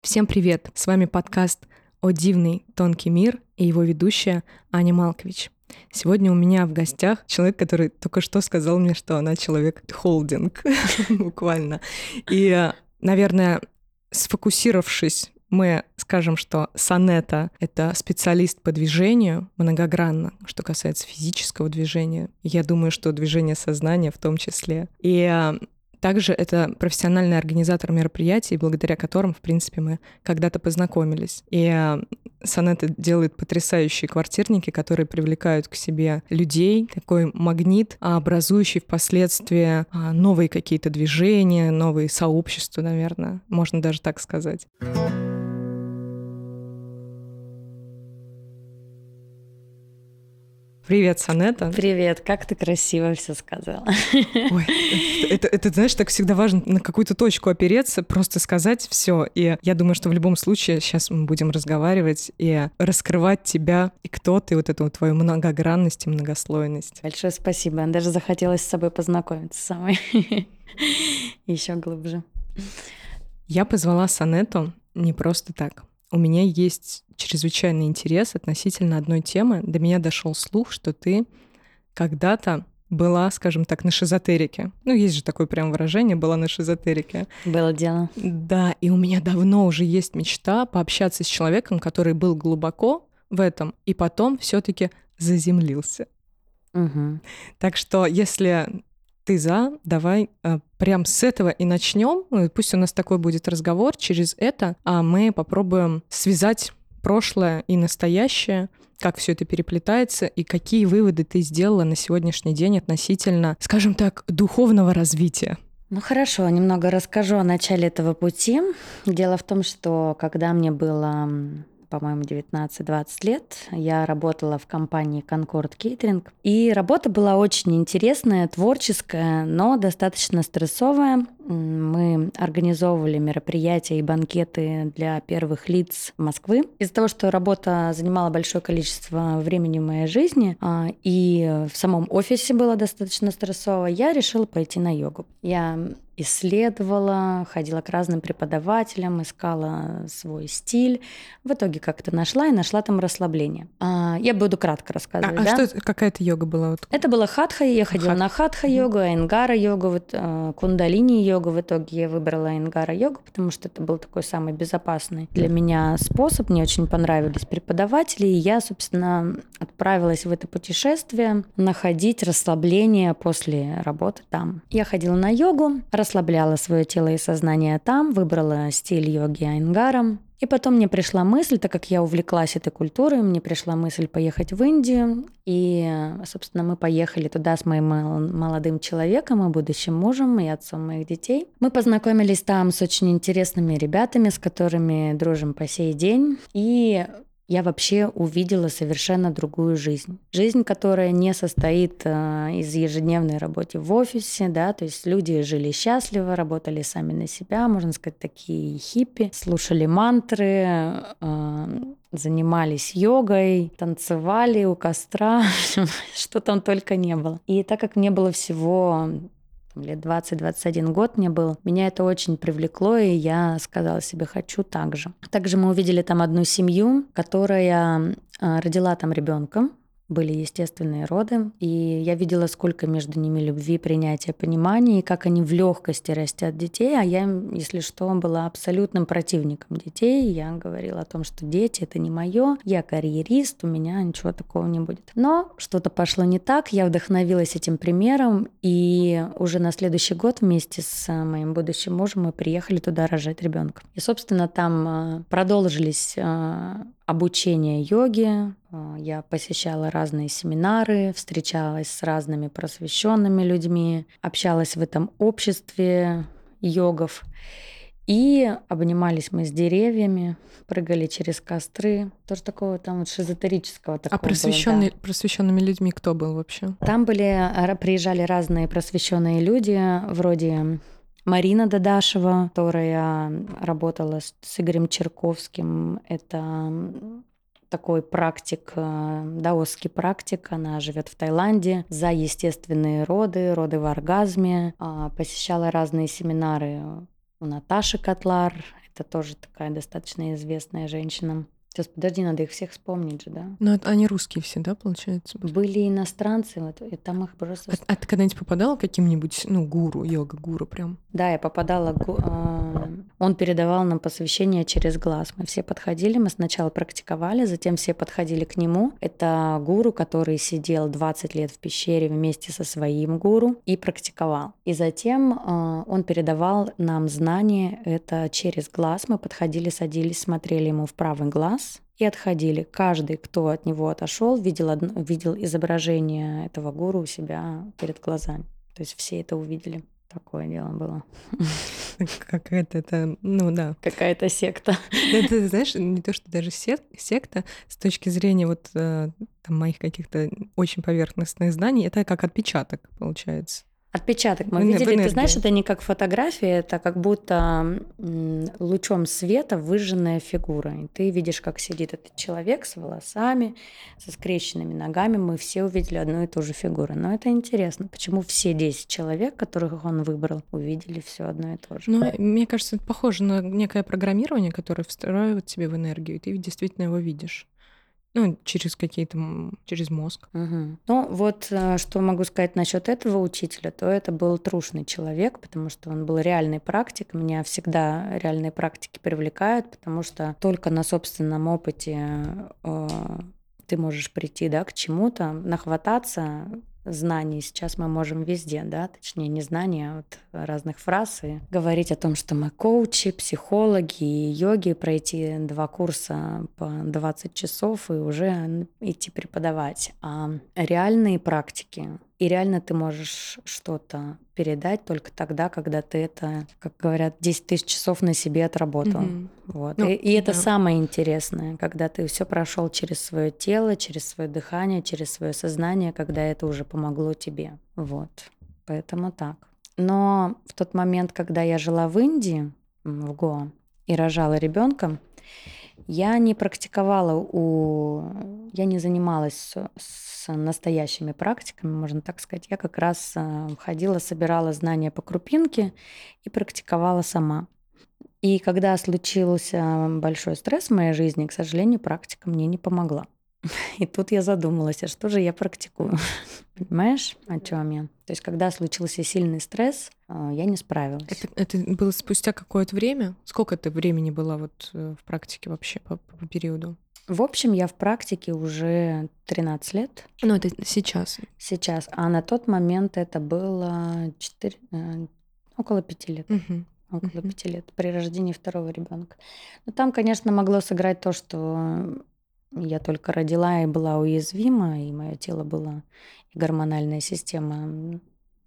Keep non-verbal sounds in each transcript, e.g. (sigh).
Всем привет! С вами подкаст «О дивный тонкий мир» и его ведущая Аня Малкович. Сегодня у меня в гостях человек, который только что сказал мне, что она человек-холдинг, (laughs) буквально. И, наверное, сфокусировавшись мы скажем, что Сонета — это специалист по движению многогранно, что касается физического движения. Я думаю, что движение сознания в том числе. И также это профессиональный организатор мероприятий, благодаря которым, в принципе, мы когда-то познакомились. И э, Сонета делает потрясающие квартирники, которые привлекают к себе людей, такой магнит, образующий впоследствии а, новые какие-то движения, новые сообщества, наверное, можно даже так сказать. Привет, Санета. Привет, как ты красиво все сказала. Ой, это, это, знаешь, так всегда важно на какую-то точку опереться, просто сказать все. И я думаю, что в любом случае сейчас мы будем разговаривать и раскрывать тебя и кто ты, вот эту вот твою многогранность и многослойность. Большое спасибо. Даже захотелось с собой познакомиться самой (laughs) еще глубже. Я позвала Санету не просто так. У меня есть чрезвычайный интерес относительно одной темы. До меня дошел слух, что ты когда-то была, скажем так, на шизотерике. Ну, есть же такое прям выражение, была на шизотерике. Было дело. Да, и у меня давно уже есть мечта пообщаться с человеком, который был глубоко в этом, и потом все таки заземлился. Угу. Так что, если ты за, давай э, прям с этого и начнем. Ну, пусть у нас такой будет разговор. Через это а мы попробуем связать прошлое и настоящее, как все это переплетается и какие выводы ты сделала на сегодняшний день относительно, скажем так, духовного развития. Ну хорошо, немного расскажу о начале этого пути. Дело в том, что когда мне было по-моему, 19-20 лет. Я работала в компании Concord Catering. И работа была очень интересная, творческая, но достаточно стрессовая. Мы организовывали мероприятия и банкеты для первых лиц Москвы. Из-за того, что работа занимала большое количество времени в моей жизни, а, и в самом офисе было достаточно стрессово, я решила пойти на йогу. Я исследовала, ходила к разным преподавателям, искала свой стиль. В итоге как-то нашла и нашла там расслабление. А, я буду кратко рассказывать. А, да? а что это, какая-то йога была? Вот? Это была хатха, я ходила Хат. на хатха-йогу, айнгара-йогу, вот, э, кундалини-йогу. В итоге я выбрала айнгара-йогу, потому что это был такой самый безопасный для меня способ. Мне очень понравились преподаватели, и я, собственно, отправилась в это путешествие находить расслабление после работы там. Я ходила на йогу, расслабляла свое тело и сознание там, выбрала стиль йоги Айнгаром. И потом мне пришла мысль, так как я увлеклась этой культурой, мне пришла мысль поехать в Индию. И, собственно, мы поехали туда с моим молодым человеком и будущим мужем, и отцом моих детей. Мы познакомились там с очень интересными ребятами, с которыми дружим по сей день. И я вообще увидела совершенно другую жизнь. Жизнь, которая не состоит э, из ежедневной работы в офисе, да, то есть люди жили счастливо, работали сами на себя, можно сказать, такие хиппи, слушали мантры, э, занимались йогой, танцевали у костра, (laughs) что там только не было. И так как мне было всего лет 20-21 год мне был, меня это очень привлекло, и я сказала себе, хочу так же. Также мы увидели там одну семью, которая а, родила там ребенка, были естественные роды, и я видела, сколько между ними любви, принятия, понимания, и как они в легкости растят детей, а я, если что, была абсолютным противником детей. Я говорила о том, что дети — это не мое, я карьерист, у меня ничего такого не будет. Но что-то пошло не так, я вдохновилась этим примером, и уже на следующий год вместе с моим будущим мужем мы приехали туда рожать ребенка. И, собственно, там э, продолжились э, обучение йоги. А, я посещала разные семинары, встречалась с разными просвещенными людьми, общалась в этом обществе йогов. И обнимались мы с деревьями, прыгали через костры. Тоже такого там вот шизотерического а такого А просвещенные, да. просвещенными людьми кто был вообще? Там были, приезжали разные просвещенные люди, вроде Марина Дадашева, которая работала с, с Игорем Черковским. Это такой практик, э, даосский практик. Она живет в Таиланде за естественные роды, роды в оргазме. А, посещала разные семинары у Наташи Котлар, это тоже такая достаточно известная женщина. Сейчас, подожди, надо их всех вспомнить же, да? Ну, они русские все, да, получается? Были иностранцы, вот, и там их просто... А, а ты когда-нибудь попадала каким-нибудь, ну, гуру, йога-гуру прям? Да, я попадала... Э, он передавал нам посвящение через глаз. Мы все подходили, мы сначала практиковали, затем все подходили к нему. Это гуру, который сидел 20 лет в пещере вместе со своим гуру и практиковал. И затем э, он передавал нам знания, это через глаз. Мы подходили, садились, смотрели ему в правый глаз, и отходили. Каждый, кто от него отошел, видел, одно, видел изображение этого гуру у себя перед глазами. То есть все это увидели. Такое дело было. Какая-то это, ну да. Какая-то секта. Это, знаешь, не то, что даже секта, с точки зрения вот э, там, моих каких-то очень поверхностных знаний, это как отпечаток, получается. Отпечаток мы видели, ты знаешь, это не как фотография, это как будто лучом света выжженная фигура. И ты видишь, как сидит этот человек с волосами, со скрещенными ногами. Мы все увидели одну и ту же фигуру. Но это интересно, почему все 10 человек, которых он выбрал, увидели все одно и то же. Ну, мне кажется, это похоже на некое программирование, которое встраивает тебе в энергию, и ты действительно его видишь. Ну, через какие-то, через мозг. Угу. Ну, вот э, что могу сказать насчет этого учителя, то это был трушный человек, потому что он был реальный практик. Меня всегда реальные практики привлекают, потому что только на собственном опыте э, ты можешь прийти да, к чему-то, нахвататься, знаний сейчас мы можем везде, да, точнее не знания, а вот разных фраз и говорить о том, что мы коучи, психологи и йоги, пройти два курса по 20 часов и уже идти преподавать. А реальные практики, и реально ты можешь что-то передать только тогда, когда ты это, как говорят, 10 тысяч часов на себе отработал. Mm-hmm. Вот. Ну, и, и это да. самое интересное, когда ты все прошел через свое тело, через свое дыхание, через свое сознание, когда это уже помогло тебе. Вот. Поэтому так. Но в тот момент, когда я жила в Индии, в Гоа, и рожала ребенка, я не практиковала у... Я не занималась с настоящими практиками, можно так сказать. Я как раз э, ходила, собирала знания по крупинке и практиковала сама. И когда случился большой стресс в моей жизни, к сожалению, практика мне не помогла. (laughs) И тут я задумалась, а что же я практикую? (laughs) Понимаешь, о чем я? То есть, когда случился сильный стресс, э, я не справилась. Это, это было спустя какое-то время? Сколько ты времени была вот э, в практике вообще по, по периоду? В общем, я в практике уже 13 лет. Ну, это сейчас? Сейчас. А на тот момент это было 4, э, около 5 лет. Угу. Около угу. 5 лет при рождении второго ребенка. Но там, конечно, могло сыграть то, что я только родила и была уязвима, и мое тело было, и гормональная система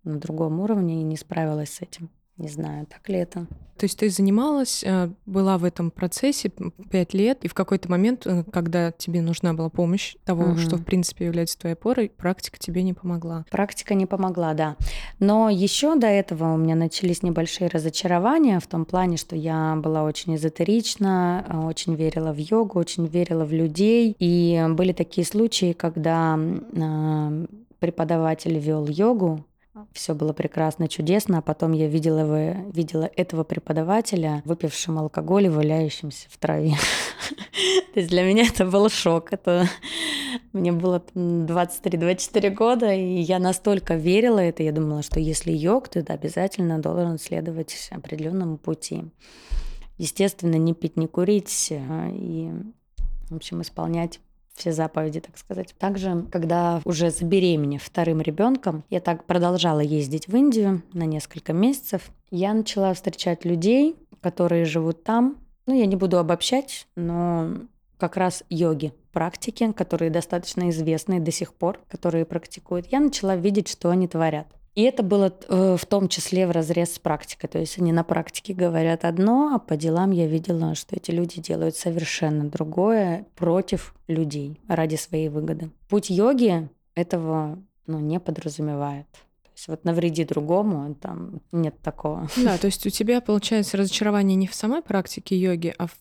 на другом уровне, и не справилась с этим. Не знаю, так ли это. То есть ты занималась, э, была в этом процессе пять лет, и в какой-то момент, э, когда тебе нужна была помощь того, угу. что в принципе является твоей опорой, практика тебе не помогла. Практика не помогла, да. Но еще до этого у меня начались небольшие разочарования в том плане, что я была очень эзотерична, э, очень верила в йогу, очень верила в людей. И были такие случаи, когда преподаватель вел йогу, все было прекрасно, чудесно, а потом я видела, его, видела этого преподавателя, выпившим алкоголь и валяющимся в траве. (laughs) То есть для меня это был шок. Это мне было 23-24 года, и я настолько верила это, я думала, что если йог, то ты обязательно должен следовать определенному пути. Естественно, не пить, не курить а, и, в общем, исполнять все заповеди, так сказать. Также, когда уже забеременев вторым ребенком, я так продолжала ездить в Индию на несколько месяцев. Я начала встречать людей, которые живут там. Ну, я не буду обобщать, но как раз йоги, практики, которые достаточно известны до сих пор, которые практикуют. Я начала видеть, что они творят. И это было э, в том числе в разрез с практикой. То есть они на практике говорят одно, а по делам я видела, что эти люди делают совершенно другое против людей ради своей выгоды. Путь йоги этого ну, не подразумевает. То есть вот навреди другому, там нет такого. Да, то есть у тебя получается разочарование не в самой практике йоги, а в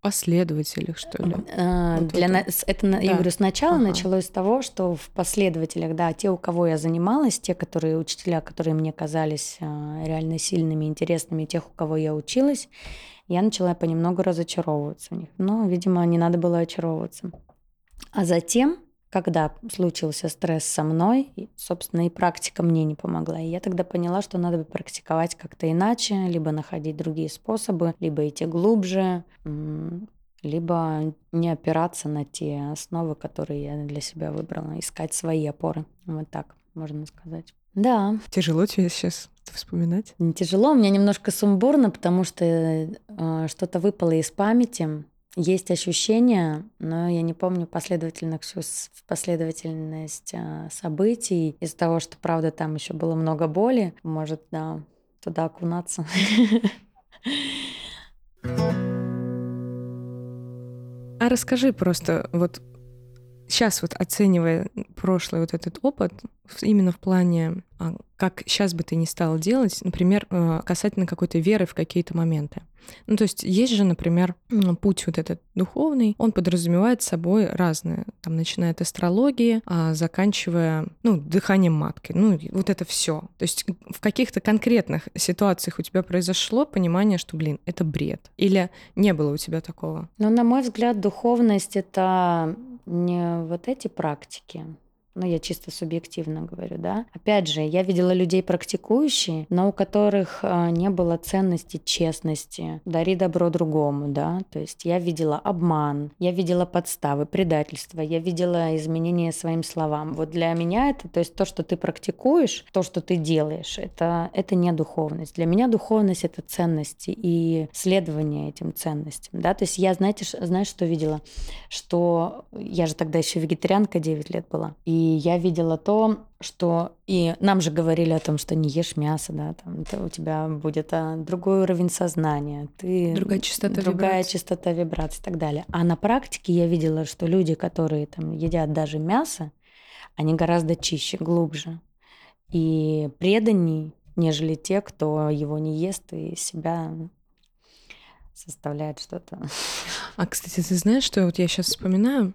последователях, что ли? А, вот для это, это да. я говорю, сначала ага. началось с того, что в последователях, да, те, у кого я занималась, те, которые учителя, которые мне казались а, реально сильными, интересными, тех, у кого я училась, я начала понемногу разочаровываться в них. Но, видимо, не надо было очаровываться. А затем когда случился стресс со мной, собственно, и практика мне не помогла. И я тогда поняла, что надо бы практиковать как-то иначе, либо находить другие способы, либо идти глубже, либо не опираться на те основы, которые я для себя выбрала, искать свои опоры. Вот так можно сказать. Да. Тяжело тебе сейчас вспоминать? Не тяжело, у меня немножко сумбурно, потому что э, что-то выпало из памяти. Есть ощущение, но я не помню последовательных последовательность а, событий. Из-за того, что, правда, там еще было много боли, может, да, туда окунаться. А расскажи просто, вот сейчас вот оценивая прошлый вот этот опыт, именно в плане, а, как сейчас бы ты не стал делать, например, э, касательно какой-то веры в какие-то моменты. Ну, то есть есть же, например, путь вот этот духовный, он подразумевает собой разные, там, начиная от астрологии, а заканчивая, ну, дыханием матки, ну, вот это все. То есть в каких-то конкретных ситуациях у тебя произошло понимание, что, блин, это бред? Или не было у тебя такого? Ну, на мой взгляд, духовность — это вот эти практики, ну, я чисто субъективно говорю, да. Опять же, я видела людей практикующие, но у которых а, не было ценности честности, дари добро другому, да. То есть я видела обман, я видела подставы, предательство, я видела изменения своим словам. Вот для меня это, то есть то, что ты практикуешь, то, что ты делаешь, это, это не духовность. Для меня духовность — это ценности и следование этим ценностям, да. То есть я, знаете, знаешь, что видела? Что я же тогда еще вегетарианка 9 лет была, и я видела то, что и нам же говорили о том, что не ешь мясо, да, там это у тебя будет а, другой уровень сознания, ты другая частота другая вибраций. частота вибраций и так далее. А на практике я видела, что люди, которые там едят даже мясо, они гораздо чище, глубже и преданней, нежели те, кто его не ест и себя составляет что-то. А, кстати, ты знаешь, что вот я сейчас вспоминаю,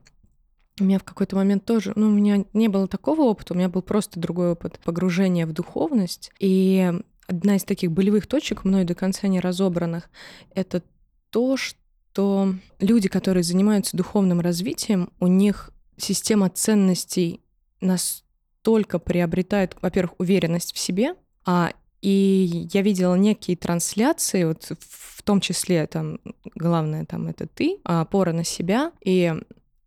у меня в какой-то момент тоже, ну, у меня не было такого опыта, у меня был просто другой опыт погружения в духовность. И одна из таких болевых точек, мной до конца не разобранных, это то, что люди, которые занимаются духовным развитием, у них система ценностей настолько приобретает, во-первых, уверенность в себе, а и я видела некие трансляции, вот в том числе там главное там это ты, а опора на себя, и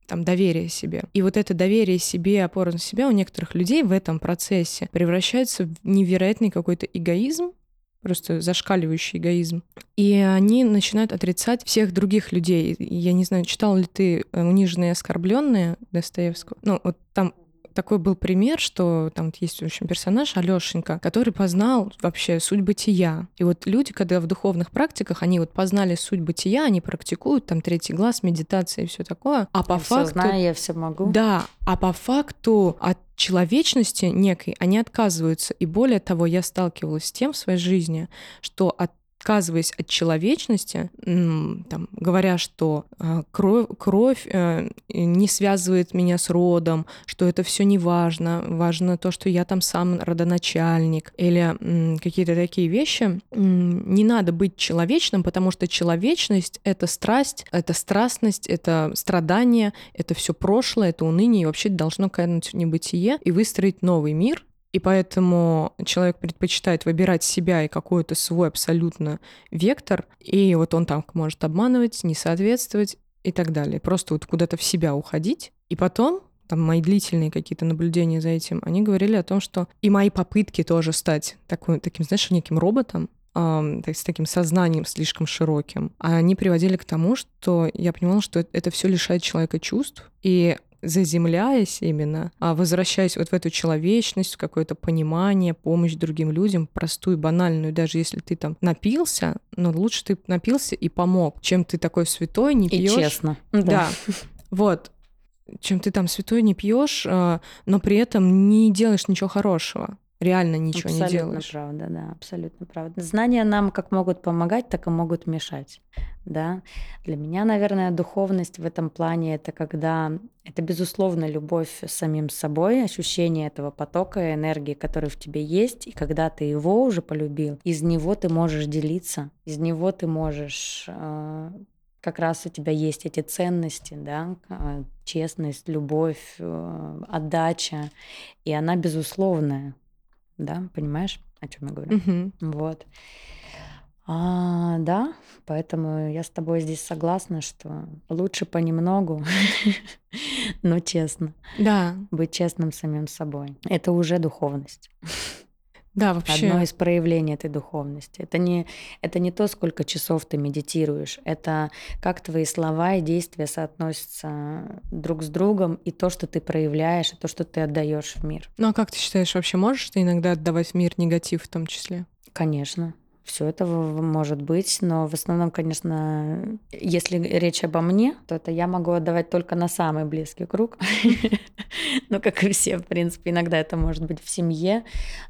там, доверие себе. И вот это доверие себе, опора на себя у некоторых людей в этом процессе превращается в невероятный какой-то эгоизм, просто зашкаливающий эгоизм. И они начинают отрицать всех других людей. Я не знаю, читал ли ты «Униженные и оскорбленные» Достоевского? Ну, вот там такой был пример, что там есть, в общем, персонаж Алёшенька, который познал вообще суть бытия. И вот люди, когда в духовных практиках, они вот познали суть бытия, они практикуют там третий глаз, медитация и все такое. А по я факту... Все знаю, я все могу. Да, а по факту от человечности некой они отказываются. И более того, я сталкивалась с тем в своей жизни, что от отказываясь от человечности, там, говоря, что а, кровь, кровь э, не связывает меня с родом, что это все не важно, важно то, что я там сам родоначальник, или какие-то такие вещи. Не надо быть человечным, потому что человечность — это страсть, это страстность, это страдание, это все прошлое, это уныние, и вообще должно кануть в небытие и выстроить новый мир, и поэтому человек предпочитает выбирать себя и какой-то свой абсолютно вектор, и вот он там может обманывать, не соответствовать и так далее. Просто вот куда-то в себя уходить. И потом там мои длительные какие-то наблюдения за этим, они говорили о том, что и мои попытки тоже стать такой, таким, знаешь, неким роботом, с таким сознанием слишком широким, они приводили к тому, что я понимала, что это все лишает человека чувств, и заземляясь именно, а возвращаясь вот в эту человечность, в какое-то понимание, помощь другим людям, простую, банальную, даже если ты там напился, но лучше ты напился и помог, чем ты такой святой, не пьешь. И честно. Да. да. (laughs) Вот чем ты там святой не пьешь, а, но при этом не делаешь ничего хорошего. Реально ничего абсолютно не делаешь. правда, да, абсолютно правда. Знания нам как могут помогать, так и могут мешать, да. Для меня, наверное, духовность в этом плане это когда это безусловно любовь с самим собой, ощущение этого потока энергии, который в тебе есть, и когда ты его уже полюбил, из него ты можешь делиться, из него ты можешь э, как раз у тебя есть эти ценности, да, а, честность, любовь, э, отдача, и она безусловная да, понимаешь, о чем я говорю? Мгм. Вот. А, да, поэтому я с тобой здесь согласна, что лучше понемногу, (laughs) но честно. Да, Быть честным самим собой. Это уже духовность. (laughs) да, Одно вообще. из проявлений этой духовности. Это не, это не то, сколько часов ты медитируешь, это как твои слова и действия соотносятся друг с другом, и то, что ты проявляешь, и то, что ты отдаешь в мир. Ну а как ты считаешь, вообще можешь ты иногда отдавать в мир негатив в том числе? Конечно, все это может быть, но в основном, конечно, если речь обо мне, то это я могу отдавать только на самый близкий круг. (laughs) Ну, как и все, в принципе, иногда это может быть в семье,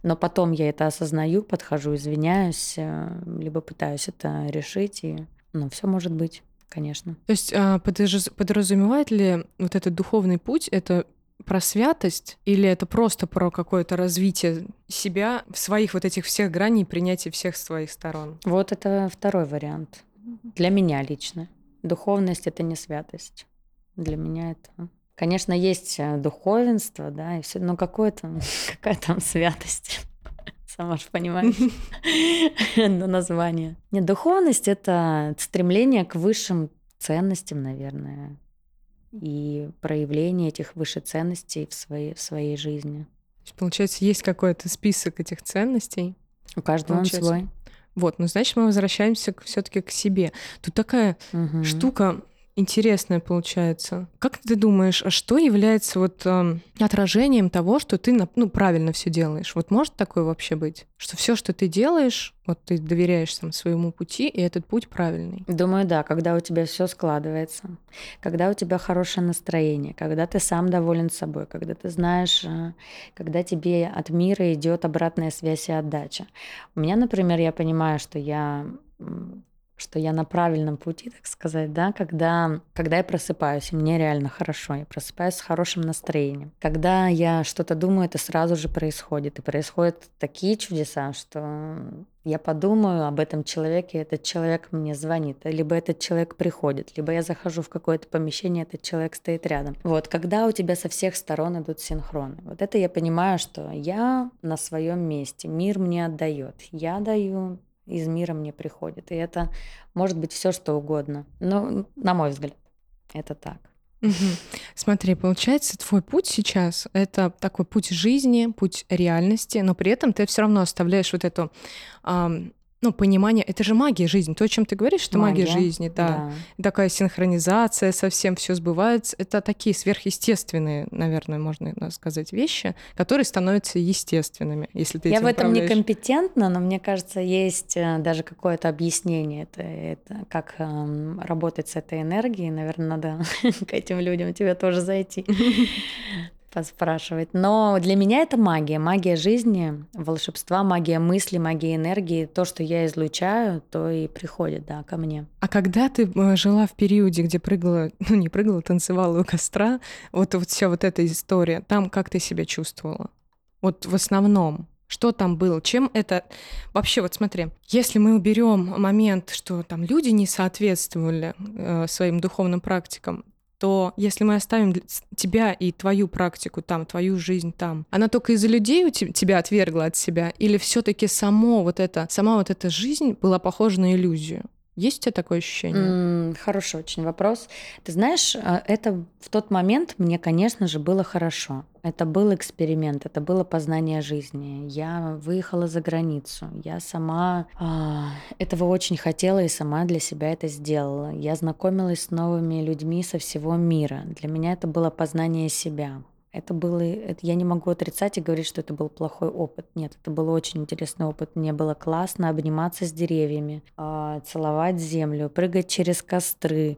но потом я это осознаю, подхожу, извиняюсь, э, либо пытаюсь это решить, и, ну, все может быть, конечно. То есть а, подразу- подразумевает ли вот этот духовный путь это про святость или это просто про какое-то развитие себя в своих вот этих всех граней принятие всех своих сторон? Вот это второй вариант. Для меня лично. Духовность это не святость. Для меня это. Конечно, есть э, духовенство, да, и все, но какое там, (laughs) какая там святость? (laughs) Сама же понимаешь, (laughs) на название. Нет, духовность это стремление к высшим ценностям, наверное, и проявление этих высших ценностей в своей, в своей жизни. То есть, получается, есть какой-то список этих ценностей. У каждого он Получается. свой. Вот, ну значит, мы возвращаемся все-таки к себе. Тут такая Мгм. штука интересная получается. Как ты думаешь, а что является вот эм, отражением того, что ты ну, правильно все делаешь? Вот может такое вообще быть? Что все, что ты делаешь, вот ты доверяешь там, своему пути, и этот путь правильный. Думаю, да, когда у тебя все складывается, когда у тебя хорошее настроение, когда ты сам доволен собой, когда ты знаешь, э, когда тебе от мира идет обратная связь и отдача. У меня, например, я понимаю, что я что я на правильном пути, так сказать, да, когда, когда я просыпаюсь, и мне реально хорошо, я просыпаюсь с хорошим настроением. Когда я что-то думаю, это сразу же происходит. И происходят такие чудеса, что я подумаю об этом человеке, этот человек мне звонит, либо этот человек приходит, либо я захожу в какое-то помещение, этот человек стоит рядом. Вот, когда у тебя со всех сторон идут синхроны. Вот это я понимаю, что я на своем месте, мир мне отдает, я даю, из мира мне приходит. И это может быть все что угодно. Но, на мой взгляд, это так. Смотри, получается, твой путь сейчас — это такой путь жизни, путь реальности, но при этом ты все равно оставляешь вот эту ну, понимание, это же магия жизни. То, о чем ты говоришь, это магия, Магия, жизни, да. Такая синхронизация, совсем все сбывается. Это такие сверхъестественные, наверное, можно сказать, вещи, которые становятся естественными, если ты Я в этом управляешь. некомпетентна, но мне кажется, есть э, даже какое-то объяснение, это, это как эм, работать с этой энергией. Наверное, надо (laughs) к этим людям тебе тоже зайти, (laughs) поспрашивать. Но для меня это магия, магия жизни, волшебства, магия мысли, магия энергии. То, что я излучаю, то и приходит, да, ко мне. А когда ты э, жила в периоде, где прыгала, (laughs) ну не прыгала, танцевала у костра, вот, вот вся вот эта история, там как ты себя чувствовала? Вот в основном, что там было? Чем это вообще? Вот смотри, если мы уберем момент, что там люди не соответствовали э, своим духовным практикам, то если мы оставим тебя и твою практику там, твою жизнь там, она только из-за людей у те- тебя отвергла от себя, или все-таки само вот это, сама вот эта жизнь была похожа на иллюзию? Есть у тебя такое ощущение? М, Хороший очень вопрос. Ты знаешь, а, это в тот момент мне, конечно же, было хорошо. Это был эксперимент, это было познание жизни. Я выехала за границу. Я сама а, этого очень хотела и сама для себя это сделала. Я знакомилась с новыми людьми со всего мира. Для меня это было познание себя. Это было, это, я не могу отрицать и говорить, что это был плохой опыт. Нет, это был очень интересный опыт. Мне было классно обниматься с деревьями, э, целовать землю, прыгать через костры,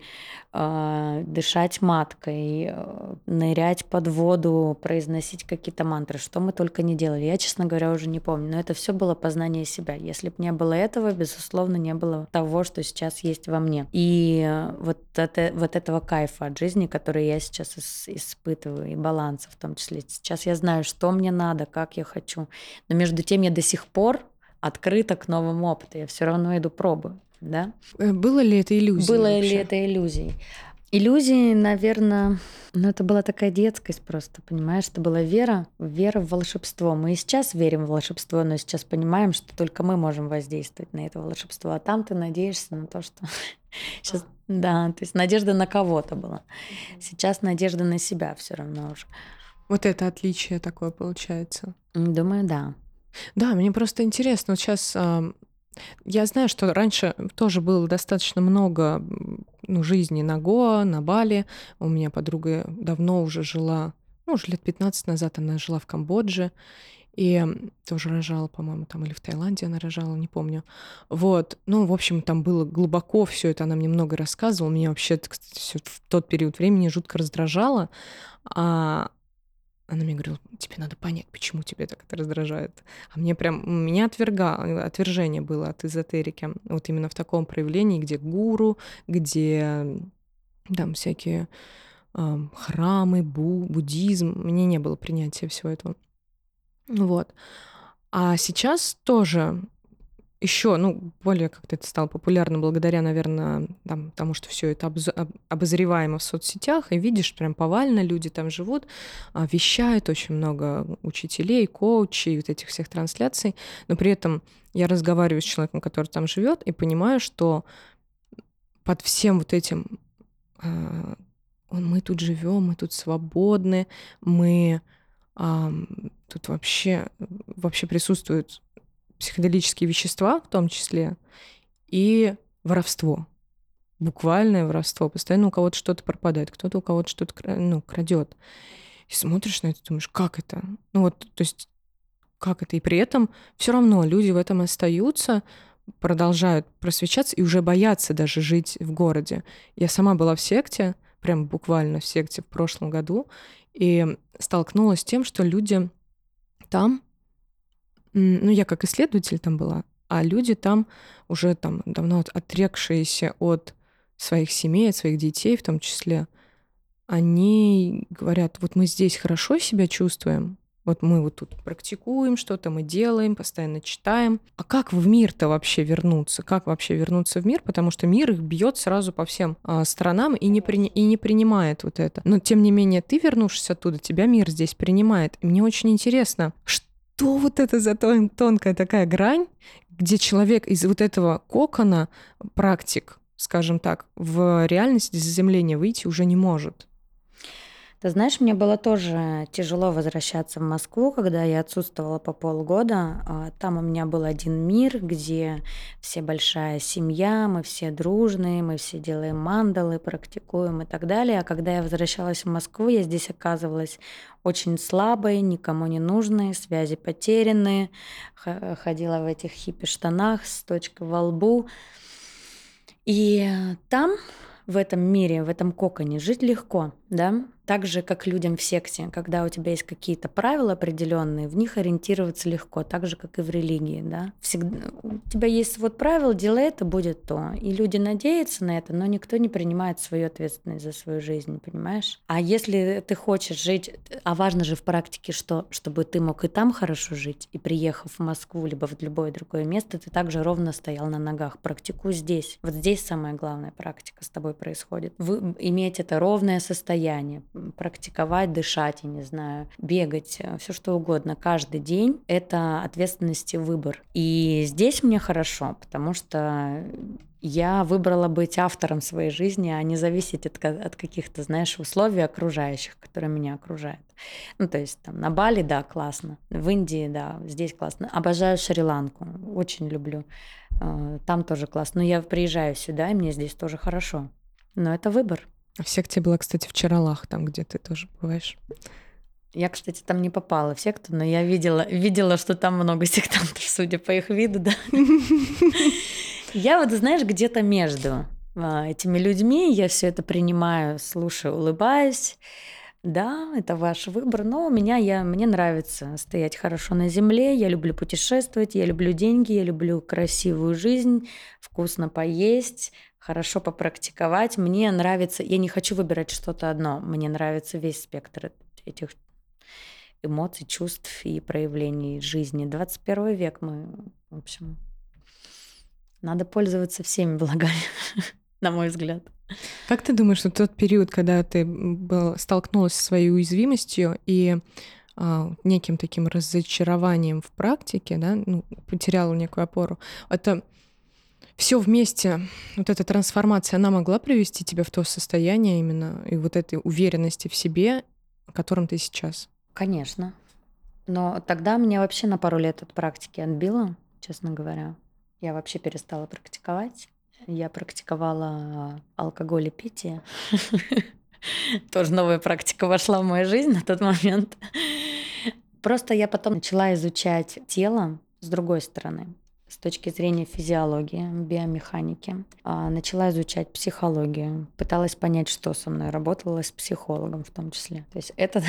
э, дышать маткой, э, нырять под воду, произносить какие-то мантры, что мы только не делали. Я, честно говоря, уже не помню, но это все было познание себя. Если бы не было этого, безусловно, не было того, что сейчас есть во мне. И вот, это, вот этого кайфа от жизни, который я сейчас испытываю, и баланс финансов в том числе. Сейчас я знаю, что мне надо, как я хочу. Но между тем я до сих пор открыта к новому опыту. Я все равно иду пробую. Да? Э, было ли это иллюзией? Было вообще? ли это иллюзией? Иллюзии, наверное, ну это была такая детскость просто, понимаешь? Это была вера, вера в волшебство. Мы и сейчас верим в волшебство, но сейчас понимаем, что только мы можем воздействовать на это волшебство. А там ты надеешься на то, что сейчас, да, то есть надежда на кого-то была. Сейчас надежда на себя все равно уже. Вот это отличие такое получается. Думаю, да. Да, мне просто интересно, вот сейчас я знаю, что раньше тоже было достаточно много ну, жизни на Гоа, на Бали. У меня подруга давно уже жила, ну, уже лет 15 назад она жила в Камбодже. И тоже рожала, по-моему, там или в Таиланде она рожала, не помню. Вот. Ну, в общем, там было глубоко все это, она мне много рассказывала. Меня вообще, кстати, в тот период времени жутко раздражало. А она мне говорила, тебе надо понять, почему тебе так это раздражает. А мне прям, меня отверга, отвержение было от эзотерики. Вот именно в таком проявлении, где гуру, где там всякие э, храмы, бу, буддизм. Мне не было принятия всего этого. Вот. А сейчас тоже еще, ну, более как-то это стало популярно благодаря, наверное, там, тому, что все это обозреваемо в соцсетях, и видишь, прям повально люди там живут, а, вещают очень много учителей, коучей, вот этих всех трансляций, но при этом я разговариваю с человеком, который там живет, и понимаю, что под всем вот этим а, мы тут живем, мы тут свободны, мы тут вообще, вообще присутствуют психоделические вещества в том числе, и воровство. Буквальное воровство. Постоянно у кого-то что-то пропадает, кто-то у кого-то что-то ну, крадет. И смотришь на это, думаешь, как это? Ну вот, то есть, как это? И при этом все равно люди в этом остаются, продолжают просвещаться и уже боятся даже жить в городе. Я сама была в секте, прям буквально в секте в прошлом году, и столкнулась с тем, что люди там ну, я как исследователь там была, а люди там уже там давно отрекшиеся от своих семей, от своих детей в том числе, они говорят, вот мы здесь хорошо себя чувствуем, вот мы вот тут практикуем что-то, мы делаем, постоянно читаем. А как в мир-то вообще вернуться? Как вообще вернуться в мир? Потому что мир их бьет сразу по всем а, сторонам и не, при... и не принимает вот это. Но тем не менее, ты вернувшись оттуда, тебя мир здесь принимает. И мне очень интересно, что вот это за тон, тонкая такая грань, где человек из вот этого кокона практик, скажем так, в реальность заземления выйти уже не может. Ты знаешь, мне было тоже тяжело возвращаться в Москву, когда я отсутствовала по полгода. А, там у меня был один мир, где все большая семья, мы все дружные, мы все делаем мандалы, практикуем и так далее. А когда я возвращалась в Москву, я здесь оказывалась очень слабой, никому не нужной, связи потерянные, ходила в этих хиппи-штанах с точкой во лбу. И там в этом мире, в этом коконе жить легко, да, так же, как людям в секте, когда у тебя есть какие-то правила определенные, в них ориентироваться легко, так же, как и в религии, да. Всегда, у тебя есть вот правила, делай это, будет то. И люди надеются на это, но никто не принимает свою ответственность за свою жизнь, понимаешь? А если ты хочешь жить, а важно же в практике, что, чтобы ты мог и там хорошо жить, и приехав в Москву, либо в любое другое место, ты также ровно стоял на ногах. Практикуй здесь. Вот здесь самая главная практика с тобой происходит. Вы, иметь это ровное состояние, практиковать, дышать, я не знаю, бегать, э, все что угодно каждый день, это ответственность и выбор. И здесь мне хорошо, потому что я выбрала быть автором своей жизни, а не зависеть от, от каких-то, знаешь, условий окружающих, которые меня окружают. Ну, то есть там на Бали, да, классно. В Индии, да, здесь классно. Обожаю Шри-Ланку, очень люблю. Э, там тоже классно. Но я приезжаю сюда, и мне здесь тоже хорошо. Но это выбор. В секте была, кстати, в Чаралах, там, где ты тоже бываешь. Я, кстати, там не попала в секту, но я видела, видела, что там много (laughs) сектантов, судя по их виду, да. (laughs) Я вот, знаешь, где-то между а, этими людьми, я все это принимаю, слушаю, улыбаюсь. Да, это ваш выбор, но у меня я, мне нравится стоять хорошо на земле, я люблю путешествовать, я люблю деньги, я люблю красивую жизнь, вкусно поесть, хорошо попрактиковать. Мне нравится, я не хочу выбирать что-то одно, мне нравится весь спектр этих эмоций, чувств и проявлений жизни. 21 век мы, в общем, надо пользоваться всеми благами, (laughs) на мой взгляд. Как ты думаешь, что тот период, когда ты был, столкнулась со своей уязвимостью и а, неким таким разочарованием в практике, да, ну, потеряла некую опору, это все вместе, вот эта трансформация, она могла привести тебя в то состояние именно и вот этой уверенности в себе, о котором ты сейчас? Конечно. Но тогда меня вообще на пару лет от практики отбило, честно говоря. Я вообще перестала практиковать. Я практиковала алкоголь и питие. (laughs) Тоже новая практика вошла в мою жизнь на тот момент. Просто я потом начала изучать тело с другой стороны с точки зрения физиологии, биомеханики. А, начала изучать психологию, пыталась понять, что со мной, работала с психологом в том числе. То есть это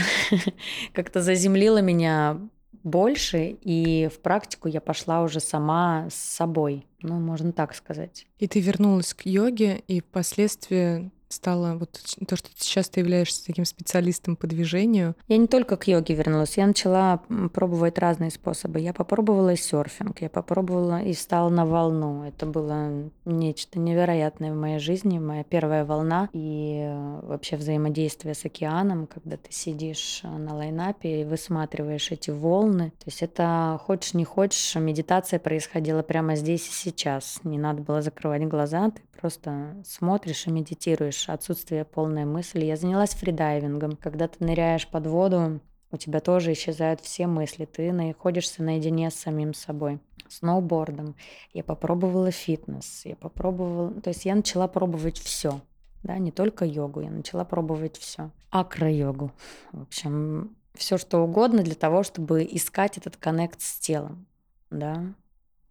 (laughs) как-то заземлило меня больше, и в практику я пошла уже сама с собой, ну, можно так сказать. И ты вернулась к йоге, и впоследствии стала вот то, что сейчас ты являешься таким специалистом по движению? Я не только к йоге вернулась, я начала пробовать разные способы. Я попробовала серфинг, я попробовала и стала на волну. Это было нечто невероятное в моей жизни, моя первая волна и э, вообще взаимодействие с океаном, когда ты сидишь э, на лайнапе и высматриваешь эти волны. То есть это хочешь не хочешь, медитация происходила прямо здесь и сейчас. Не надо было закрывать глаза, ты просто смотришь и медитируешь, отсутствие полной мысли. Я занялась фридайвингом. Когда ты ныряешь под воду, у тебя тоже исчезают все мысли, ты находишься наедине с самим собой. Сноубордом. Я попробовала фитнес, я попробовала... То есть я начала пробовать все. Да, не только йогу, я начала пробовать все. Акро-йогу. В общем, все что угодно для того, чтобы искать этот коннект с телом. Да.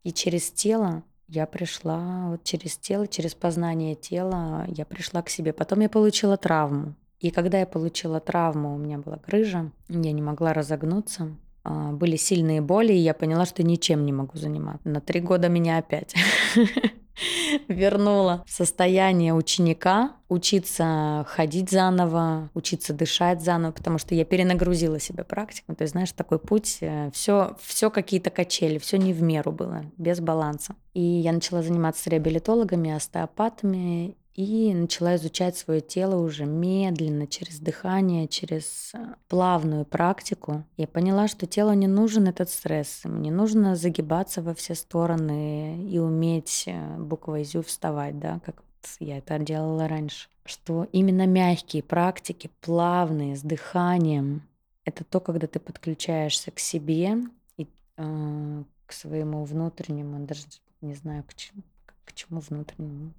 И через тело я пришла вот через тело, через познание тела, я пришла к себе. Потом я получила травму. И когда я получила травму, у меня была грыжа, я не могла разогнуться, были сильные боли, и я поняла, что ничем не могу заниматься. На три года меня опять (laughs) вернула в состояние ученика, учиться ходить заново, учиться дышать заново, потому что я перенагрузила себя практикой. То есть, знаешь, такой путь, все, э, все какие-то качели, все не в меру было, без баланса. И я начала заниматься с реабилитологами, остеопатами, и начала изучать свое тело уже медленно, через дыхание, через э, плавную практику. Я поняла, что телу не нужен этот стресс, ему не нужно загибаться во все стороны и уметь э, буквой «зю» вставать, да, как я это делала раньше. Что именно мягкие практики, плавные, с дыханием, это то, когда ты подключаешься к себе и э, к своему внутреннему, даже не знаю, к чему, к чему внутреннему,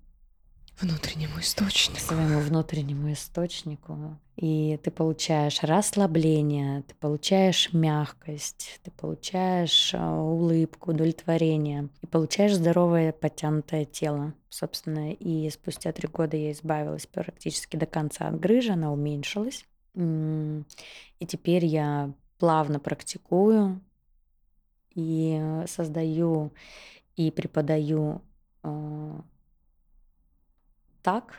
внутреннему источнику. Своему внутреннему источнику. И ты получаешь расслабление, ты получаешь мягкость, ты получаешь а, улыбку, удовлетворение. И получаешь здоровое подтянутое тело. Собственно, и спустя три года я избавилась практически до конца от грыжи, она уменьшилась. И теперь я плавно практикую и создаю и преподаю а, так,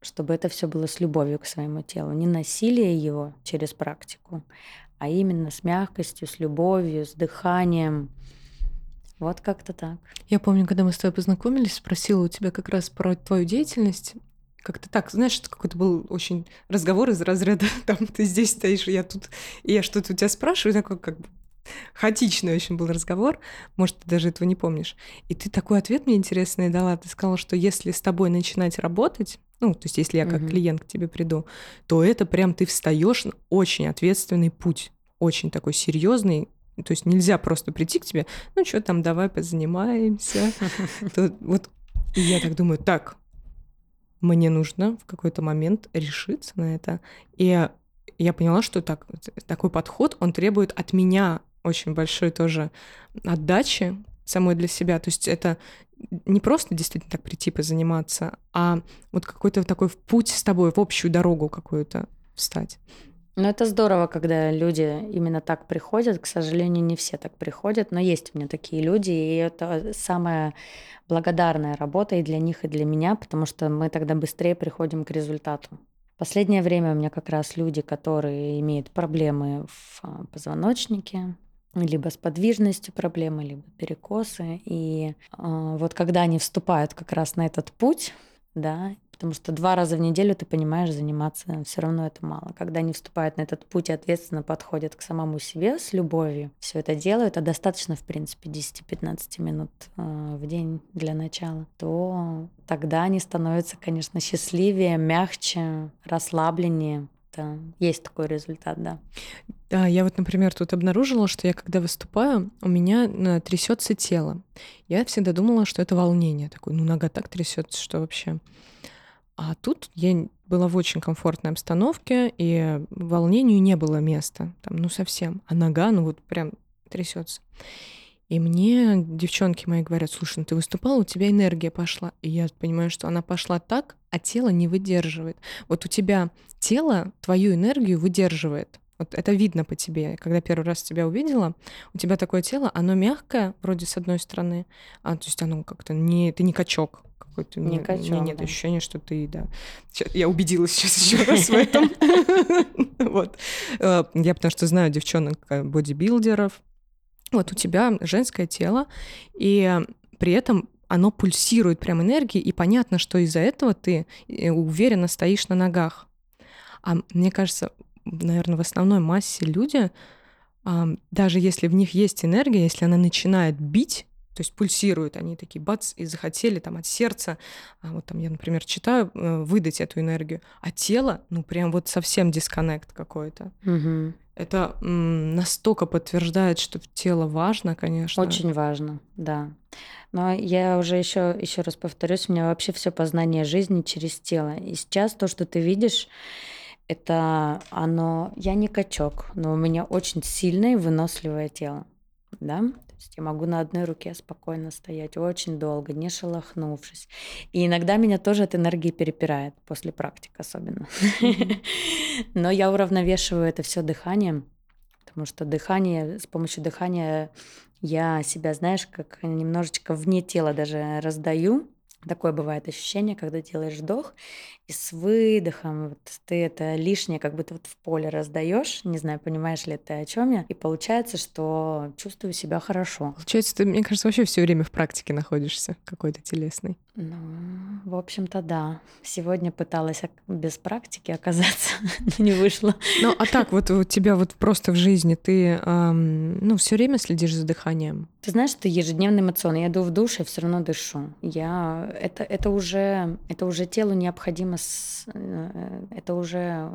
чтобы это все было с любовью к своему телу, не насилие его через практику, а именно с мягкостью, с любовью, с дыханием. Вот как-то так. Я помню, когда мы с тобой познакомились, спросила у тебя как раз про твою деятельность. Как-то так, знаешь, какой-то был очень разговор из разряда, (laughs) там, ты здесь стоишь, я тут, и я что-то у тебя спрашиваю, такой как бы хаотичный очень был разговор, может, ты даже этого не помнишь. И ты такой ответ мне интересный дала. Ты сказала, что если с тобой начинать работать, ну, то есть если я как угу. клиент к тебе приду, то это прям ты встаешь на очень ответственный путь, очень такой серьезный. То есть нельзя просто прийти к тебе, ну что там, давай позанимаемся. (laughs) Вот и я так думаю, так, мне нужно в какой-то момент решиться на это. И И я поняла, что так, такой подход, он требует от меня очень большой тоже отдачи самой для себя. То есть это не просто действительно так прийти позаниматься, а вот какой-то такой в путь с тобой, в общую дорогу какую-то встать. Ну, это здорово, когда люди именно так приходят. К сожалению, не все так приходят, но есть у меня такие люди, и это самая благодарная работа и для них, и для меня, потому что мы тогда быстрее приходим к результату. Последнее время у меня как раз люди, которые имеют проблемы в а, позвоночнике, либо с подвижностью проблемы, либо перекосы. И э, вот когда они вступают как раз на этот путь, да, потому что два раза в неделю ты понимаешь, заниматься все равно это мало. Когда они вступают на этот путь и ответственно подходят к самому себе с любовью, все это делают, а достаточно, в принципе, 10-15 минут э, в день для начала, то тогда они становятся, конечно, счастливее, мягче, расслабленнее. Есть такой результат, да. Да, я вот, например, тут обнаружила, что я когда выступаю, у меня э, трясется тело. Я всегда думала, что это волнение. Такое, ну, нога так трясется, что вообще. А тут я была в очень комфортной обстановке, и волнению не было места. Там, ну, совсем. А нога, ну, вот прям трясется. И мне девчонки мои говорят, слушай, ну ты выступала, у тебя энергия пошла. И я понимаю, что она пошла так, а тело не выдерживает. Вот у тебя тело твою энергию выдерживает. Вот это видно по тебе. Когда первый раз тебя увидела, у тебя такое тело, оно мягкое, вроде с одной стороны, а то есть оно как-то не, ты не качок какой-то. Не качок. У меня нет да. ощущения, что ты, да. Я убедилась сейчас еще раз в (laughs) этом. (laughs) Вот. Э, я потому что знаю девчонок э, бодибилдеров. Вот у тебя женское тело, и при этом оно пульсирует прям энергией, и понятно, что из-за этого ты э, уверенно стоишь на ногах. А мне кажется, наверное, в основной массе люди, даже если в них есть энергия, если она начинает бить, то есть пульсируют они такие, бац, и захотели там от сердца, а вот там я, например, читаю, э, выдать эту энергию, а тело, ну прям вот совсем дисконнект какой-то. Угу. Это настолько подтверждает, что тело важно, конечно. Очень важно, да. Но я уже еще еще раз повторюсь, у меня вообще все познание жизни через тело. И сейчас то, что ты видишь, это оно... Я не качок, но у меня очень сильное и выносливое тело. Да? То есть я могу на одной руке спокойно стоять очень долго, не шелохнувшись. И иногда меня тоже от энергии перепирает, после практик особенно. (laughs) Но я уравновешиваю это все дыханием, потому что дыхание, с помощью дыхания я себя, знаешь, как немножечко вне тела даже раздаю, Такое бывает ощущение, когда делаешь вдох, и с выдохом вот ты это лишнее как будто вот в поле раздаешь. Не знаю, понимаешь ли ты о чем я. И получается, что чувствую себя хорошо. Получается, ты, мне кажется, вообще все время в практике находишься какой-то телесной. Ну, в общем-то, да. Сегодня пыталась без практики оказаться, (laughs) но не вышло. Ну, а так вот у тебя вот просто в жизни ты, эм, ну, все время следишь за дыханием? Ты знаешь, это ежедневный эмоцион. Я иду в душ и все равно дышу. Я это это уже это уже телу необходимо. С, э, это уже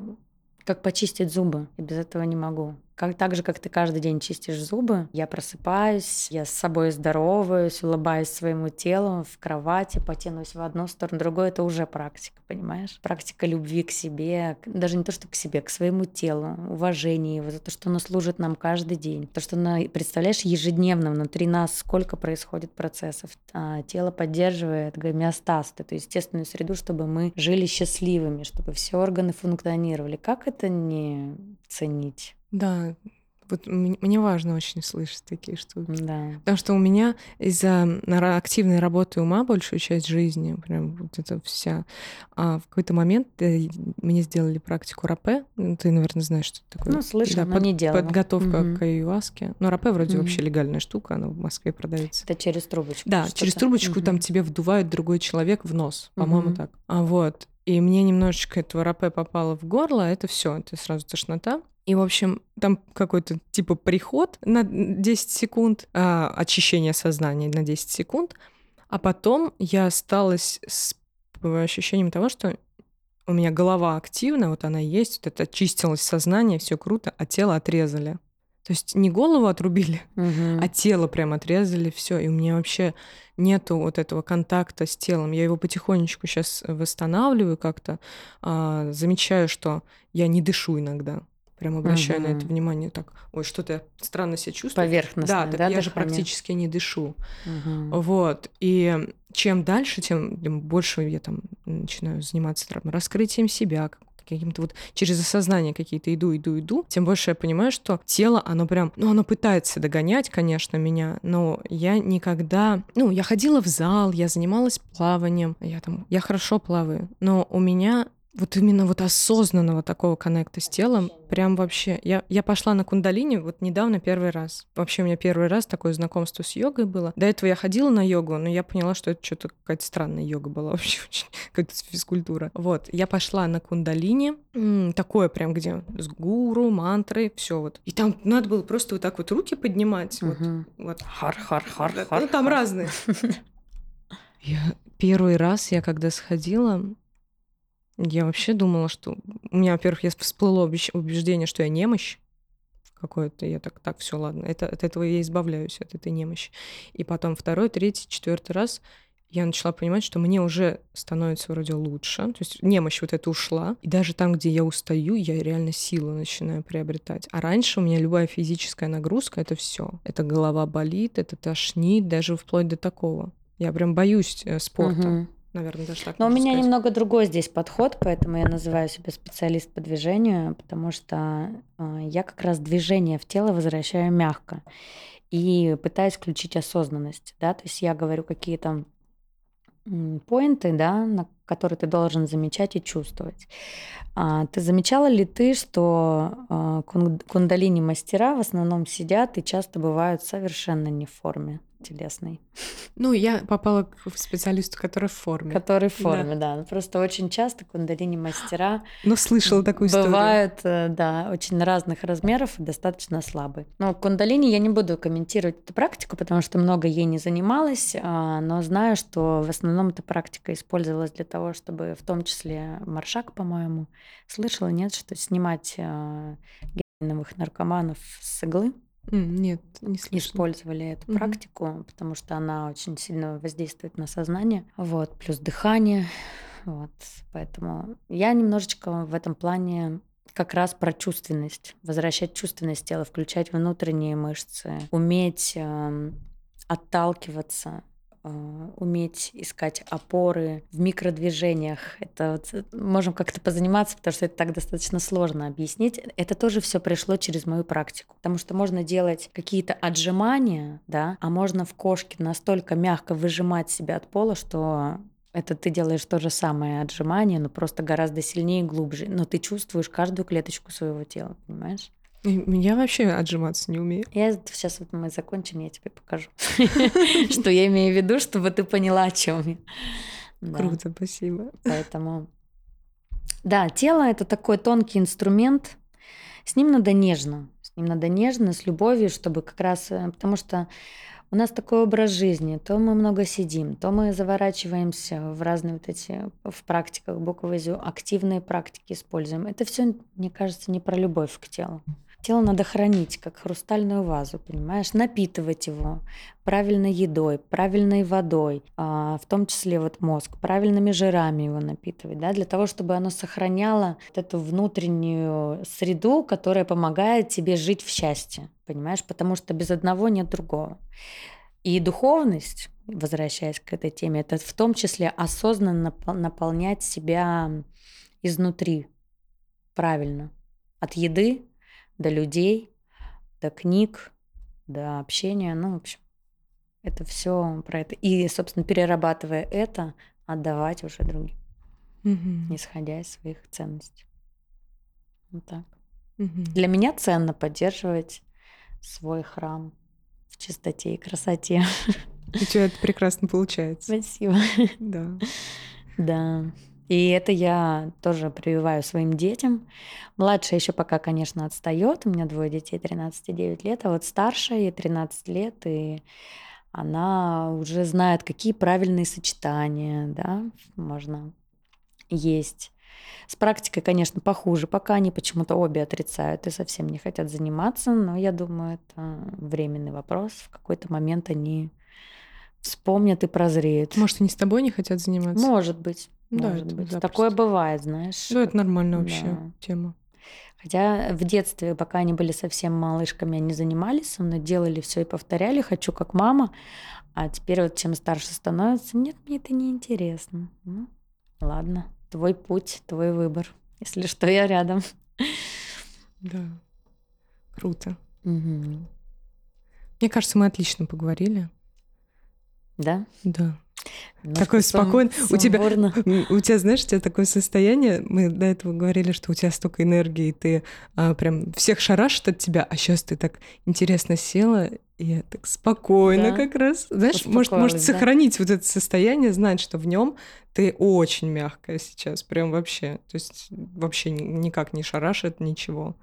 как почистить зубы. Я без этого не могу. Как, так же, как ты каждый день чистишь зубы, я просыпаюсь, я с собой здороваюсь, улыбаюсь своему телу в кровати, потянусь в одну сторону, другую. Это уже практика, понимаешь? Практика любви к себе, даже не то, что к себе, к своему телу, уважение его за то, что оно служит нам каждый день. То, что, оно, представляешь, ежедневно внутри нас сколько происходит процессов. А, тело поддерживает гомеостаз, эту естественную среду, чтобы мы жили счастливыми, чтобы все органы функционировали. Как это не ценить? Да, вот мне важно очень слышать такие штуки. Да. Потому что у меня из-за активной работы ума большую часть жизни, прям вот это вся, а в какой-то момент э, мне сделали практику рапе. Ну, ты, наверное, знаешь, что это такое. Ну, слышала, да, но под, не делала. Подготовка угу. к аюаске. Но рапе вроде угу. вообще легальная штука, она в Москве продается. Это через трубочку. Да, через трубочку угу. там тебе вдувает другой человек в нос, по-моему, угу. так. А вот. И мне немножечко этого рапе попало в горло, а это все, это сразу тошнота. И, в общем, там какой-то типа приход на 10 секунд, а, очищение сознания на 10 секунд, а потом я осталась с ощущением того, что у меня голова активна, вот она есть, вот это очистилось сознание, все круто, а тело отрезали. То есть не голову отрубили, угу. а тело прям отрезали, все. И у меня вообще нету вот этого контакта с телом. Я его потихонечку сейчас восстанавливаю как-то, а, замечаю, что я не дышу иногда. Прям обращаю Мгм. на это внимание. Так, ой, что-то я странно себя чувствую. Поверхностное, Да, да, так я же практически не дышу. Мгм. Вот. И чем дальше, тем больше я там начинаю заниматься там, раскрытием себя, как- каким-то вот через осознание какие-то иду, иду, иду, тем больше я понимаю, что тело, оно прям, ну, оно пытается догонять, конечно, меня, но я никогда, ну, я ходила в зал, я занималась плаванием, я там, я хорошо плаваю, но у меня вот именно вот осознанного такого коннекта с телом, прям вообще. Я, я пошла на кундалини вот недавно первый раз. Вообще у меня первый раз такое знакомство с йогой было. До этого я ходила на йогу, но я поняла, что это что-то какая-то странная йога была (laughs) вообще, очень, какая-то физкультура. Вот, я пошла на кундалини, такое прям, где с гуру, мантры, все вот. И там надо было просто вот так вот руки поднимать, вот, Мгм. вот. Ну, там разные. (laughs) Я первый раз, я когда сходила, я вообще думала, что у меня, во-первых, я всплыло убеж- убеждение, что я немощь какое-то. Я так, так, все, ладно. Это, от этого я избавляюсь, от этой немощи. И потом второй, третий, четвертый раз я начала понимать, что мне уже становится вроде лучше. То есть немощь вот эта ушла. И даже там, где я устаю, я реально силу начинаю приобретать. А раньше у меня любая физическая нагрузка — это все. Это голова болит, это тошнит, даже вплоть до такого. Я прям боюсь э, спорта. Мгм. Наверное, даже так Но у меня сказать. немного другой здесь подход, поэтому я называю себя специалист по движению, потому что э, я как раз движение в тело возвращаю мягко и пытаюсь включить осознанность, да, то есть я говорю какие-то поинты, да, на которые ты должен замечать и чувствовать. А, ты замечала ли ты, что а, кун- кундалини мастера в основном сидят и часто бывают совершенно не в форме телесной? Ну, я попала к специалисту, который в форме. Который в форме, да. Ну, Просто очень часто кундалини мастера Но слышала такую историю. бывают, э, да, очень разных размеров и достаточно слабые. Но кундалини я не буду комментировать эту практику, потому что много ей не занималась, а, но знаю, что в основном эта практика использовалась для того, чтобы в том числе маршак, по-моему, слышала, нет, что снимать э, героиновых наркоманов с иглы. М, Нет, не слышала. использовали эту Мгм. практику, потому что она очень сильно воздействует на сознание. Вот, плюс дыхание. Вот, поэтому я немножечко в этом плане как раз про чувственность, возвращать чувственность тела, включать внутренние мышцы, уметь эм, отталкиваться, уметь искать опоры в микродвижениях. Это вот, э, можем как-то позаниматься, потому что это так достаточно сложно объяснить. Это тоже все пришло через мою практику, потому что можно делать какие-то отжимания, да, а можно в кошке настолько мягко выжимать себя от пола, что это ты делаешь то же самое отжимание, но просто гораздо сильнее и глубже. Но ты чувствуешь каждую клеточку своего тела, понимаешь? Я вообще отжиматься не умею. Я сейчас вот мы закончим, я тебе покажу, (laughs) что я имею в виду, чтобы ты поняла, о чем я. Круто, спасибо. Поэтому, да, тело это такой тонкий инструмент. С ним надо нежно, с ним надо нежно, с любовью, чтобы как раз, э, потому что у нас такой образ жизни, то мы много сидим, то мы заворачиваемся в разные вот эти, в практиках буквы активные практики используем. Это все, мне кажется, не про любовь к телу. Тело надо хранить, как хрустальную вазу, понимаешь, напитывать его правильной едой, правильной водой, а, в том числе вот мозг, правильными жирами его напитывать, да, для того, чтобы оно сохраняло вот эту внутреннюю среду, которая помогает тебе жить в счастье, понимаешь, потому что без одного нет другого. И духовность, возвращаясь к этой теме, это в том числе осознанно напол- наполнять себя изнутри правильно. От еды до людей, до книг, до общения. Ну, в общем, это все про это. И, собственно, перерабатывая это, отдавать уже другим, Мгм. исходя из своих ценностей. Вот так. Мгм. Для меня ценно поддерживать свой храм в чистоте и красоте. У тебя это прекрасно получается. Спасибо. Да. Да. И это я тоже прививаю своим детям. Младшая еще пока, конечно, отстает. У меня двое детей, 13 и 9 лет. А вот старшая, ей 13 лет, и она уже знает, какие правильные сочетания да, можно есть. С практикой, конечно, похуже. Пока они почему-то обе отрицают и совсем не хотят заниматься. Но я думаю, это временный вопрос. В какой-то момент они вспомнят и прозреют. Может, они с тобой не хотят заниматься? Может быть. Да, может быть. запросто. Такое бывает, знаешь. Ну, это нормальная вообще Да. тема. Хотя в детстве, пока они были совсем малышками, они занимались со мной, делали все и повторяли, хочу как мама. А теперь вот чем старше становится, нет, мне это не интересно. Ну, ладно, твой путь, твой выбор. Если что, я рядом. Да, круто. Угу. Мне кажется, мы отлично поговорили. Да? Да. Такое спокойно. У тебя, (laughs) у тебя, знаешь, у тебя такое состояние. Мы до этого говорили, что у тебя столько энергии, ты а, прям всех шарашит от тебя, а сейчас ты так интересно села, и я так спокойно да. как раз. Знаешь, может, может да? сохранить вот это состояние, знать, что в нем ты очень мягкая сейчас, прям вообще. То есть вообще никак не шарашит ничего.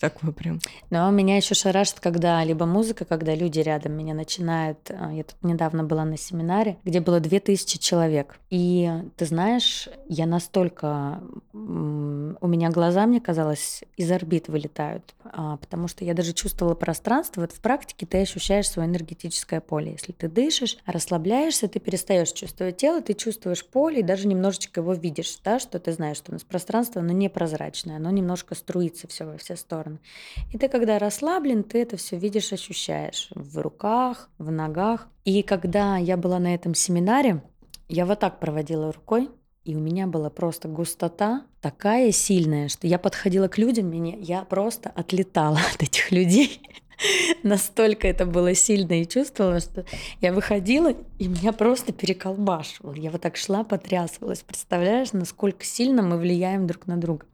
Такое прям. Но меня еще шарашит, когда либо музыка, когда люди рядом меня начинают. А, я тут недавно была на семинаре, где было 2000 человек. И ты знаешь, я настолько... У меня глаза, мне казалось, из орбит вылетают, а, потому что я даже чувствовала пространство. Вот в практике ты ощущаешь свое энергетическое поле. Если ты дышишь, расслабляешься, ты перестаешь чувствовать тело, ты чувствуешь поле и даже немножечко его видишь, да, что ты знаешь, что у нас пространство, оно непрозрачное, оно немножко струится все во все стороны стороны. И ты, когда расслаблен, ты это все видишь, ощущаешь в руках, в ногах. И когда я была на этом семинаре, я вот так проводила рукой, и у меня была просто густота такая сильная, что я подходила к людям, меня, я просто отлетала (laughs) от этих людей. (laughs) Настолько это было сильно и чувствовала, что я выходила, и меня просто переколбашивало. Я вот так шла, потрясывалась. Представляешь, насколько сильно мы влияем друг на друга.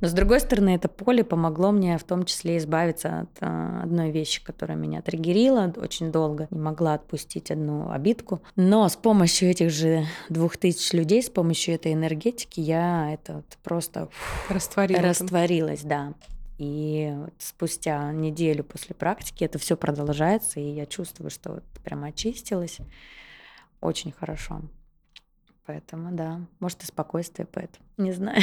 Но с другой стороны, это поле помогло мне в том числе избавиться от а, одной вещи, которая меня триггерила очень долго. Не могла отпустить одну обидку. Но с помощью этих же двух тысяч людей, с помощью этой энергетики я это вот просто Растворила растворилась, да. И спустя неделю после практики это все продолжается, и я чувствую, что вот прям очистилась очень хорошо. Поэтому да, может и спокойствие поэтому, не знаю.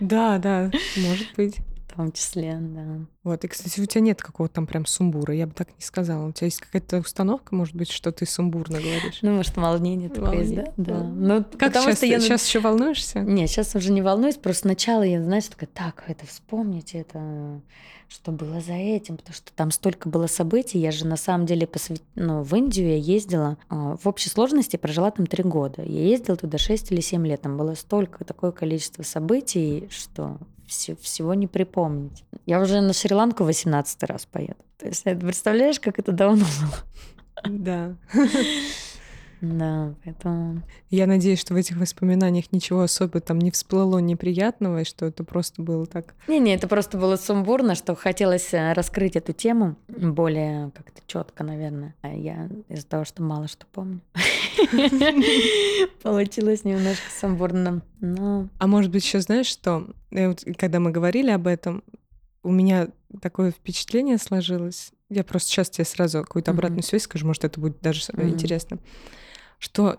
Да, да, может быть. В том числе, да. Вот, и, кстати, у тебя нет какого-то там прям сумбура, я бы так не сказала. У тебя есть какая-то установка, может быть, что ты сумбурно говоришь? Ну, может, волнение такое есть, да? Да. Ну, как сейчас, что я... сейчас еще волнуешься? Не, сейчас уже не волнуюсь, просто сначала я, знаешь, такая, так, это вспомните, это что было за этим, потому что там столько было событий. Я же на самом деле посвят... ну, в Индию я ездила, а, в общей сложности прожила там три года. Я ездила туда 6 или 7 лет. Там было столько, такое количество событий, что всего не припомнить. Я уже на Шри-Ланку 18 раз поеду. То есть, представляешь, как это давно было? Да. Да, поэтому... Я надеюсь, что в этих воспоминаниях ничего особо там не всплыло неприятного, и что это просто было так... Не-не, это просто было сумбурно, что хотелось э, раскрыть эту тему более как-то четко, наверное. А я из-за того, что мало что помню, (laughs) получилось немножко сумбурно. Но... А может быть, еще знаешь, что когда мы говорили об этом, у меня такое впечатление сложилось. Я просто сейчас тебе сразу какую-то обратную связь скажу, может, это будет даже интересно что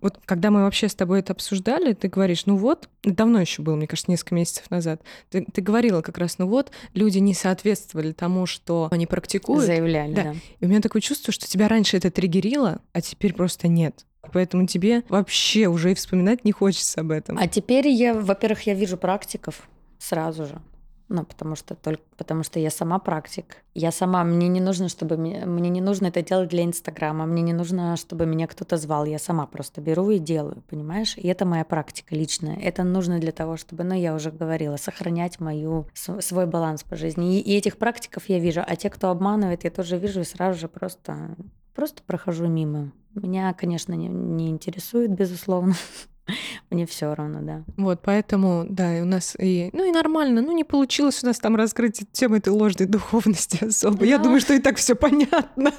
вот когда мы вообще с тобой это обсуждали, ты говоришь, ну вот, давно еще было, мне кажется, несколько месяцев назад, ты, ты говорила как раз, ну вот, люди не соответствовали тому, что они практикуют. Заявляли, да. да. И у меня такое чувство, что тебя раньше это триггерило, а теперь просто нет. Поэтому тебе вообще уже и вспоминать не хочется об этом. А теперь я, во-первых, я вижу практиков сразу же. Ну, потому что только потому что я сама практик. Я сама, мне не нужно, чтобы мне, мне не нужно это делать для Инстаграма, мне не нужно, чтобы меня кто-то звал. Я сама просто беру и делаю, понимаешь? И это моя практика личная. Это нужно для того, чтобы, ну, я уже говорила, сохранять мою свой баланс по жизни. И, и этих практиков я вижу, а те, кто обманывает, я тоже вижу и сразу же просто просто прохожу мимо. Меня, конечно, не, не интересует, безусловно. (laughs) (laughs) Мне все равно, да. Вот, поэтому, да, у нас и, ну и нормально, ну не получилось у нас там раскрыть тему этой ложной духовности (laughs) особо. Да. Я думаю, что и так все понятно.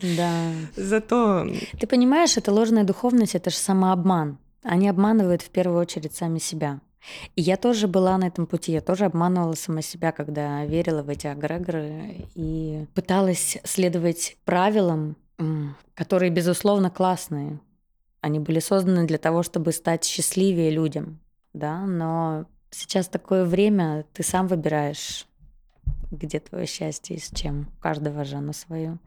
Да. (laughs) Зато... Ты понимаешь, это ложная духовность, это же самообман. Они обманывают в первую очередь сами себя. И я тоже была на этом пути, я тоже обманывала сама себя, когда верила в эти агрегоры и пыталась следовать правилам, которые, безусловно, классные. Они были созданы для того, чтобы стать счастливее людям, да, но сейчас такое время, ты сам выбираешь, где твое счастье и с чем. У каждого же оно свое.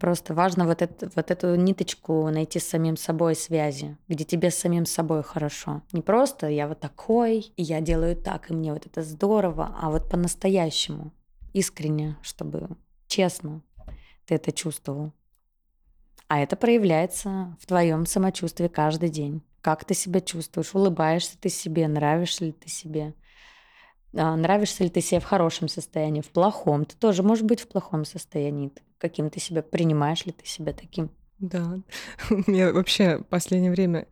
Просто важно вот, это, вот эту ниточку найти с самим собой связи, где тебе с самим собой хорошо. Не просто я вот такой, и я делаю так, и мне вот это здорово, а вот по-настоящему, искренне, чтобы честно ты это чувствовал. А это проявляется в твоем самочувствии каждый день. Как ты себя чувствуешь, улыбаешься ты себе, нравишься ли ты себе. А, нравишься ли ты себе в хорошем состоянии, в плохом. Ты тоже можешь быть в плохом состоянии. Каким ты себя, принимаешь ли ты себя таким? Да. (laughs) Мне вообще в последнее время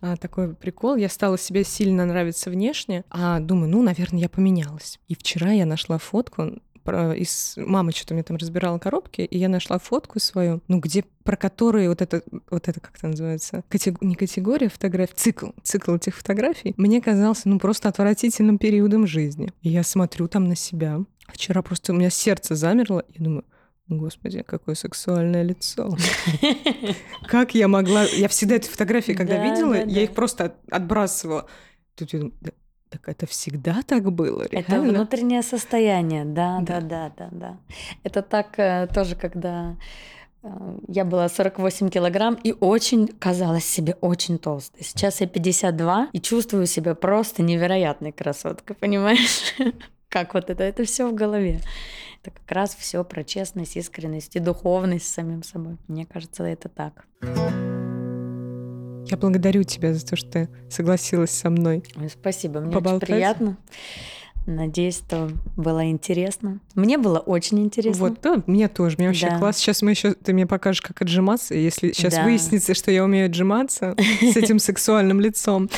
а, такой прикол. Я стала себе сильно нравиться внешне, а думаю, ну, наверное, я поменялась. И вчера я нашла фотку про, из мамы что-то мне там разбирала коробки, и я нашла фотку свою, ну, где про которые вот это, вот это как это называется, Катего... не категория фотографий, цикл, цикл этих фотографий, мне казался, ну, просто отвратительным периодом жизни. И я смотрю там на себя. Вчера просто у меня сердце замерло, и думаю, Господи, какое сексуальное лицо. (laughs) Как я могла... Я всегда эти фотографии, когда видела, я их просто отбрасывала. Тут я думаю, так это всегда так было? Реально? Это внутреннее состояние, да, да, да, да, да. Это так э, тоже, когда э, я была 48 килограмм и очень казалась себе очень толстой. Сейчас я 52 и чувствую себя просто невероятной красоткой, понимаешь? (laughs) Как вот это? Это все в голове. Это как раз все про честность, искренность и духовность с самим собой. Мне кажется, это так. Я благодарю тебя за то, что ты согласилась со мной. Спасибо, мне поболтать. очень приятно. Надеюсь, что было интересно. Мне было очень интересно. Вот, да, мне тоже. Мне вообще да. класс. Сейчас мы еще, ты мне покажешь, как отжиматься. Если сейчас да. выяснится, что я умею отжиматься с этим сексуальным лицом.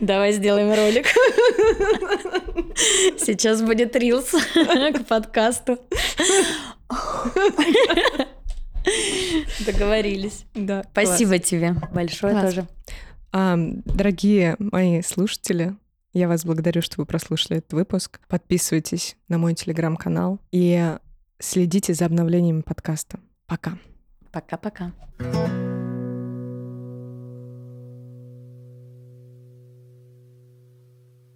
Давай сделаем ролик. Сейчас будет рилс к подкасту. (laughs) Договорились. Да. Спасибо класс. тебе большое класс. тоже. А, дорогие мои слушатели, я вас благодарю, что вы прослушали этот выпуск. Подписывайтесь на мой телеграм-канал и следите за обновлениями подкаста. Пока. Пока-пока.